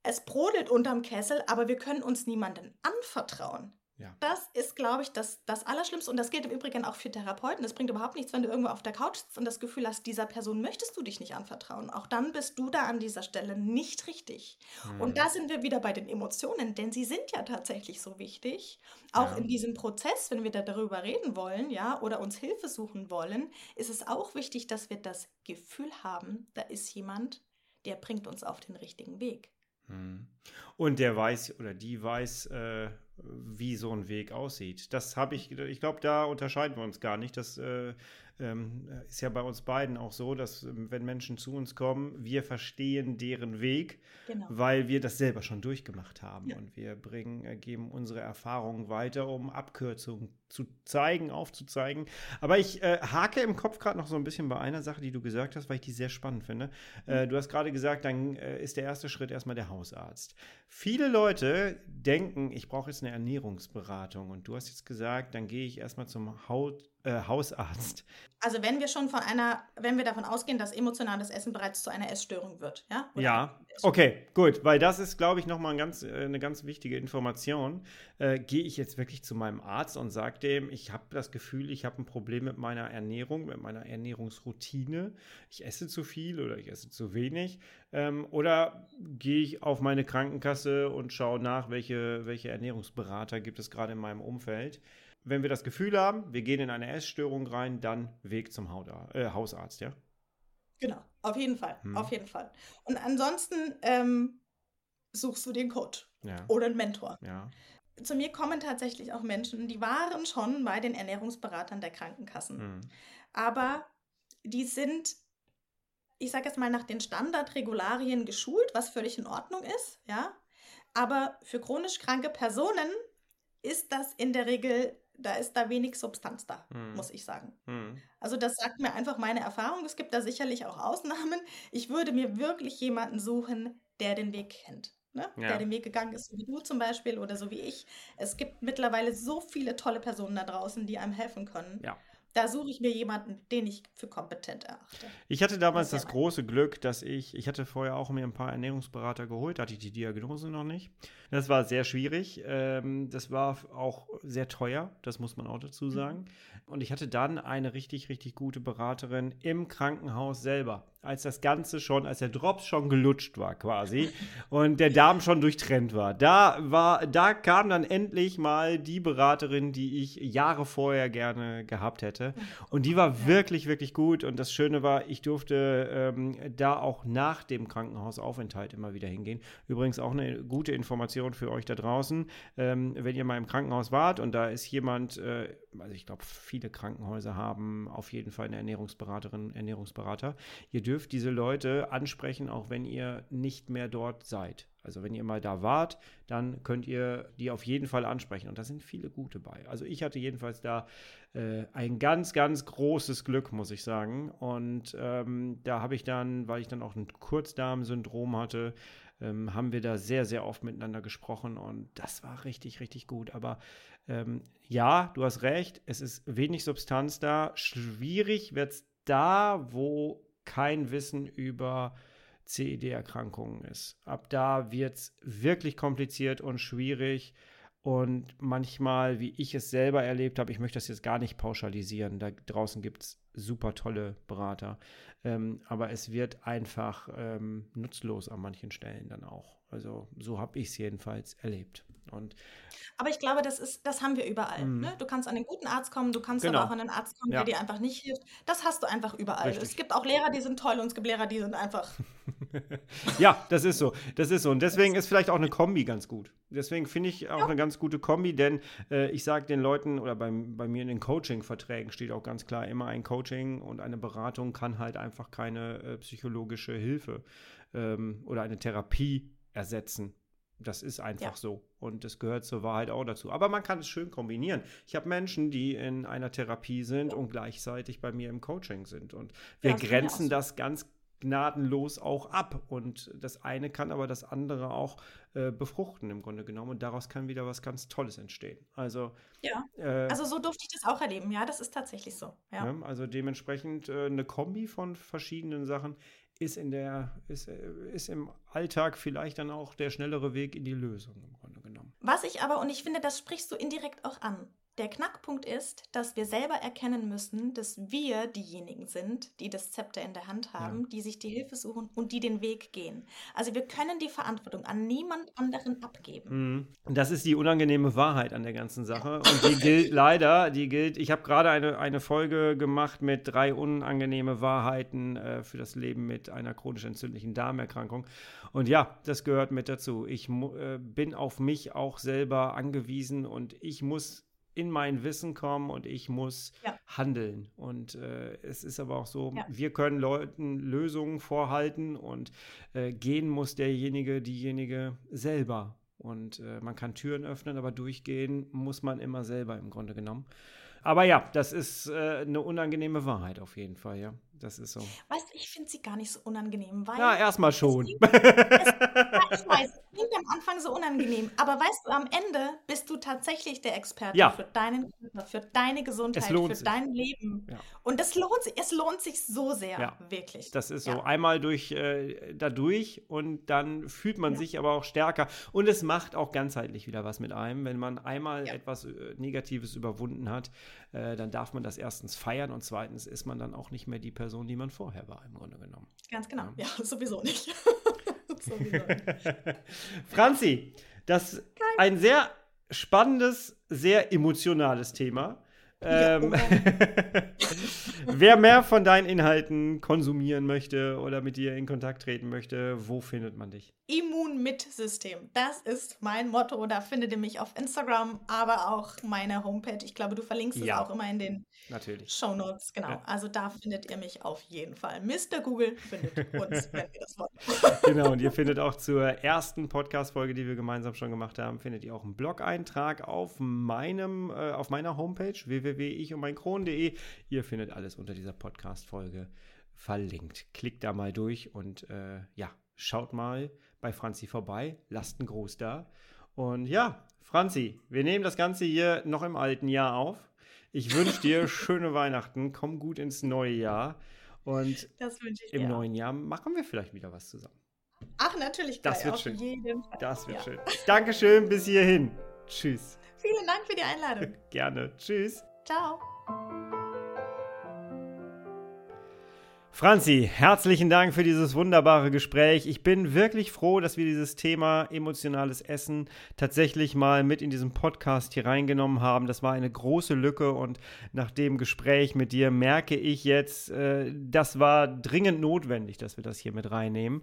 es brodelt unterm Kessel, aber wir können uns niemandem anvertrauen. Ja. Das ist, glaube ich, das, das Allerschlimmste. Und das gilt im Übrigen auch für Therapeuten. Es bringt überhaupt nichts, wenn du irgendwo auf der Couch sitzt und das Gefühl hast, dieser Person möchtest du dich nicht anvertrauen. Auch dann bist du da an dieser Stelle nicht richtig. Hm. Und da sind wir wieder bei den Emotionen, denn sie sind ja tatsächlich so wichtig. Auch ja. in diesem Prozess, wenn wir da darüber reden wollen, ja, oder uns Hilfe suchen wollen, ist es auch wichtig, dass wir das Gefühl haben, da ist jemand, der bringt uns auf den richtigen Weg. Hm. Und der weiß oder die weiß, äh, wie so ein Weg aussieht. Das habe ich, ich glaube, da unterscheiden wir uns gar nicht. Das äh, ähm, ist ja bei uns beiden auch so, dass ähm, wenn Menschen zu uns kommen, wir verstehen deren Weg, genau. weil wir das selber schon durchgemacht haben. Ja. Und wir bringen, äh, geben unsere Erfahrungen weiter, um Abkürzungen zu zeigen, aufzuzeigen. Aber ich äh, hake im Kopf gerade noch so ein bisschen bei einer Sache, die du gesagt hast, weil ich die sehr spannend finde. Äh, mhm. du hast gerade gesagt, dann äh, ist der erste Schritt erstmal der Hausarzt. Viele Leute denken, ich brauche jetzt eine Ernährungsberatung. Und du hast jetzt gesagt, dann gehe ich erstmal zum Haut äh, Hausarzt. Also wenn wir schon von einer, wenn wir davon ausgehen, dass emotionales Essen bereits zu einer Essstörung wird, ja? Oder Ja, okay, gut, weil das ist, glaube ich, nochmal ein ganz, äh, eine ganz wichtige Information. Äh, Gehe ich jetzt wirklich zu meinem Arzt und sage dem, ich habe das Gefühl, ich habe ein Problem mit meiner Ernährung, mit meiner Ernährungsroutine. Ich esse zu viel oder ich esse zu wenig. Ähm, oder gehe ich auf meine Krankenkasse und schaue nach, welche, welche Ernährungsberater gibt es gerade in meinem Umfeld. Wenn wir das Gefühl haben, wir gehen in eine Essstörung rein, dann Weg zum äh, Hausarzt, ja? Genau, auf jeden Fall, Hm. auf jeden Fall. Und ansonsten ähm, suchst du den Coach Ja. oder einen Mentor. Ja. Zu mir kommen tatsächlich auch Menschen, die waren schon bei den Ernährungsberatern der Krankenkassen. Hm. Aber die sind, ich sage jetzt mal, nach den Standardregularien geschult, was völlig in Ordnung ist, ja. Aber für chronisch kranke Personen ist das in der Regel, da ist da wenig Substanz da, Hm. muss ich sagen. Hm. Also das sagt mir einfach meine Erfahrung. Es gibt da sicherlich auch Ausnahmen. Ich würde mir wirklich jemanden suchen, der den Weg kennt. Ne? Ja. Der den Weg gegangen ist, so wie du zum Beispiel oder so wie ich. Es gibt mittlerweile so viele tolle Personen da draußen, die einem helfen können. Ja. Da suche ich mir jemanden, den ich für kompetent erachte. Ich hatte damals Das das große Glück, dass ich, ich hatte vorher auch mir ein paar Ernährungsberater geholt, hatte ich die Diagnose noch nicht. Das war sehr schwierig. Ähm, das war auch sehr teuer, das muss man auch dazu sagen. Und ich hatte dann eine richtig, richtig gute Beraterin im Krankenhaus selber, als das Ganze schon, als der Drops schon gelutscht war quasi und der Darm schon durchtrennt war. Da war, da kam dann endlich mal die Beraterin, die ich Jahre vorher gerne gehabt hätte. Und die war wirklich, wirklich gut. Und das Schöne war, ich durfte ähm, da auch nach dem Krankenhausaufenthalt immer wieder hingehen. Übrigens auch eine gute Information für euch da draußen. Ähm, wenn ihr mal im Krankenhaus wart und da ist jemand, äh, also ich glaube, viele Krankenhäuser haben auf jeden Fall eine Ernährungsberaterin, Ernährungsberater. Ihr dürft diese Leute ansprechen, auch wenn ihr nicht mehr dort seid. Also wenn ihr mal da wart, dann könnt ihr die auf jeden Fall ansprechen. Und da sind viele gute bei. Also ich hatte jedenfalls da äh, ein ganz, ganz großes Glück, muss ich sagen. Und ähm, da habe ich dann, weil ich dann auch ein Kurzdarmsyndrom hatte, ähm, haben wir da sehr, sehr oft miteinander gesprochen und das war richtig, richtig gut. Aber ähm, ja, du hast recht, es ist wenig Substanz da. Schwierig wird es da, wo kein Wissen über CED-Erkrankungen ist. Ab da wird es wirklich kompliziert und schwierig. Und manchmal, wie ich es selber erlebt habe, ich möchte das jetzt gar nicht pauschalisieren, da draußen gibt es super tolle Berater. Ähm, aber es wird einfach ähm, nutzlos an manchen Stellen dann auch. Also so habe ich es jedenfalls erlebt. Und Aber ich glaube, das ist, das haben wir überall. Mhm. Ne? Du kannst an den guten Arzt kommen, du kannst Genau. aber auch an einen Arzt kommen, Ja. der dir einfach nicht hilft. Das hast du einfach überall. Richtig. Es gibt auch Lehrer, die sind toll und es gibt Lehrer, die sind einfach. ja, das ist so. Das ist so. Und deswegen ist vielleicht auch eine Kombi ganz gut. Deswegen finde ich auch eine ganz gute Kombi, denn äh, ich sage den Leuten oder bei, bei mir in den Coaching-Verträgen steht auch ganz klar, immer ein Coaching und eine Beratung kann halt einfach keine äh, psychologische Hilfe ähm, oder eine Therapie ersetzen. Das ist einfach Ja. so. Und das gehört zur Wahrheit auch dazu. Aber man kann es schön kombinieren. Ich habe Menschen, die in einer Therapie sind und gleichzeitig bei mir im Coaching sind. Und wir Ja, das ja grenzen das ganz gnadenlos auch ab. Und das eine kann aber das andere auch äh, befruchten im Grunde genommen. Und daraus kann wieder was ganz Tolles entstehen. Also, Ja. äh, Also so durfte ich das auch erleben. Ja, das ist tatsächlich so. Ja. ne, also dementsprechend äh, eine Kombi von verschiedenen Sachen ist in der, ist, äh, ist im Alltag vielleicht dann auch der schnellere Weg in die Lösung im Grunde genommen. Was ich aber, und ich finde, das sprichst du indirekt auch an. Der Knackpunkt ist, dass wir selber erkennen müssen, dass wir diejenigen sind, die das Zepter in der Hand haben, die sich die Hilfe suchen und die den Weg gehen. Also wir können die Verantwortung an niemand anderen abgeben. Mhm. Das ist die unangenehme Wahrheit an der ganzen Sache. Und die gilt leider, die gilt, ich habe gerade eine, eine Folge gemacht mit drei unangenehme Wahrheiten äh, für das Leben mit einer chronisch entzündlichen Darmerkrankung. Und ja, das gehört mit dazu. Ich äh, bin auf mich auch selber angewiesen und ich muss in mein Wissen kommen und ich muss Ja. handeln. Und äh, es ist aber auch so, Ja. wir können Leuten Lösungen vorhalten und äh, gehen muss derjenige, diejenige selber. Und äh, man kann Türen öffnen, aber durchgehen muss man immer selber im Grunde genommen. Aber ja, das ist äh, eine unangenehme Wahrheit auf jeden Fall, ja. Das ist so. Weißt du, ich finde sie gar nicht so unangenehm, weil. Ja, erstmal schon. Ja, ich weiß. klingt am Anfang so unangenehm, aber weißt du, am Ende bist du tatsächlich der Experte Ja. für deinen Körper, für deine Gesundheit, für sich. dein Leben. Ja. Und es lohnt sich, es lohnt sich so sehr, Ja. wirklich. Das ist so. Einmal durch äh, dadurch und dann fühlt man sich aber auch stärker. Und es macht auch ganzheitlich wieder was mit einem. Wenn man einmal etwas äh, Negatives überwunden hat, äh, dann darf man das erstens feiern und zweitens ist man dann auch nicht mehr die Person, die man vorher war, im Grunde genommen. Ganz genau. Ja, sowieso nicht. sowieso nicht. Franzi, das ist ein sehr spannendes, sehr emotionales Thema. Ähm, oh. wer mehr von deinen Inhalten konsumieren möchte oder mit dir in Kontakt treten möchte, wo findet man dich? Immun mit System. Das ist mein Motto. Da findet ihr mich auf Instagram, aber auch meine Homepage. Ich glaube, du verlinkst Ja. es auch immer in den Natürlich. Show Notes. Genau. Ja. Also da findet ihr mich auf jeden Fall. Mr. Google findet uns, wenn ihr das wollt. Genau, und ihr findet auch zur ersten Podcast-Folge, die wir gemeinsam schon gemacht haben, findet ihr auch einen Blog-Eintrag auf meinem, äh, auf meiner Homepage www.ichundmeinkron.de. Ihr findet alles unter dieser Podcast-Folge verlinkt. Klickt da mal durch und äh, ja, schaut mal bei Franzi vorbei, lasst einen Gruß da. Und ja, Franzi, wir nehmen das Ganze hier noch im alten Jahr auf. Ich wünsche dir schöne Weihnachten, komm gut ins neue Jahr und Das im dir. neuen Jahr machen wir vielleicht wieder was zusammen. Ach, natürlich. Das Kai, wird auf schön. Das wird Ja. schön. Dankeschön, bis hierhin. Tschüss. Vielen Dank für die Einladung. Gerne. Tschüss. Ciao. Franzi, herzlichen Dank für dieses wunderbare Gespräch. Ich bin wirklich froh, dass wir dieses Thema emotionales Essen tatsächlich mal mit in diesen Podcast hier reingenommen haben. Das war eine große Lücke und nach dem Gespräch mit dir merke ich jetzt, äh, das war dringend notwendig, dass wir das hier mit reinnehmen.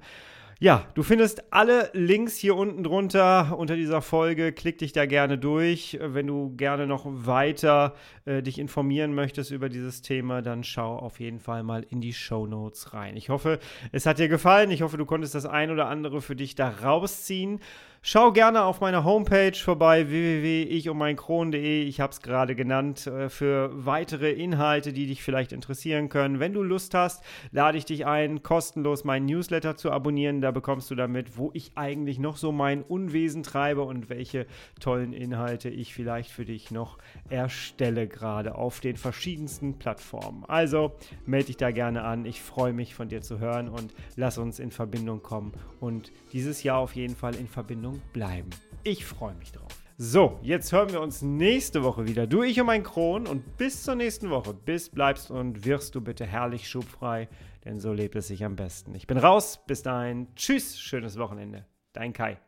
Ja, du findest alle Links hier unten drunter unter dieser Folge. Klick dich da gerne durch. Wenn du gerne noch weiter äh, dich informieren möchtest über dieses Thema, dann schau auf jeden Fall mal in die Show Notes rein. Ich hoffe, es hat dir gefallen. Ich hoffe, du konntest das ein oder andere für dich da rausziehen. Schau gerne auf meiner Homepage vorbei, www.ichundmeinkron.de. Ich habe es gerade genannt, äh, für weitere Inhalte, die dich vielleicht interessieren können. Wenn du Lust hast, lade ich dich ein, kostenlos meinen Newsletter zu abonnieren. Da bekommst du damit, wo ich eigentlich noch so mein Unwesen treibe und welche tollen Inhalte ich vielleicht für dich noch erstelle, gerade auf den verschiedensten Plattformen. Also melde dich da gerne an. Ich freue mich von dir zu hören und lass uns in Verbindung kommen und dieses Jahr auf jeden Fall in Verbindung bleiben. Ich freue mich drauf. So, jetzt hören wir uns nächste Woche wieder. Du, ich und mein Kron. Und bis zur nächsten Woche. Bis bleibst und wirst du bitte herrlich schubfrei, denn so lebt es sich am besten. Ich bin raus. Bis dahin. Tschüss. Schönes Wochenende. Dein Kai.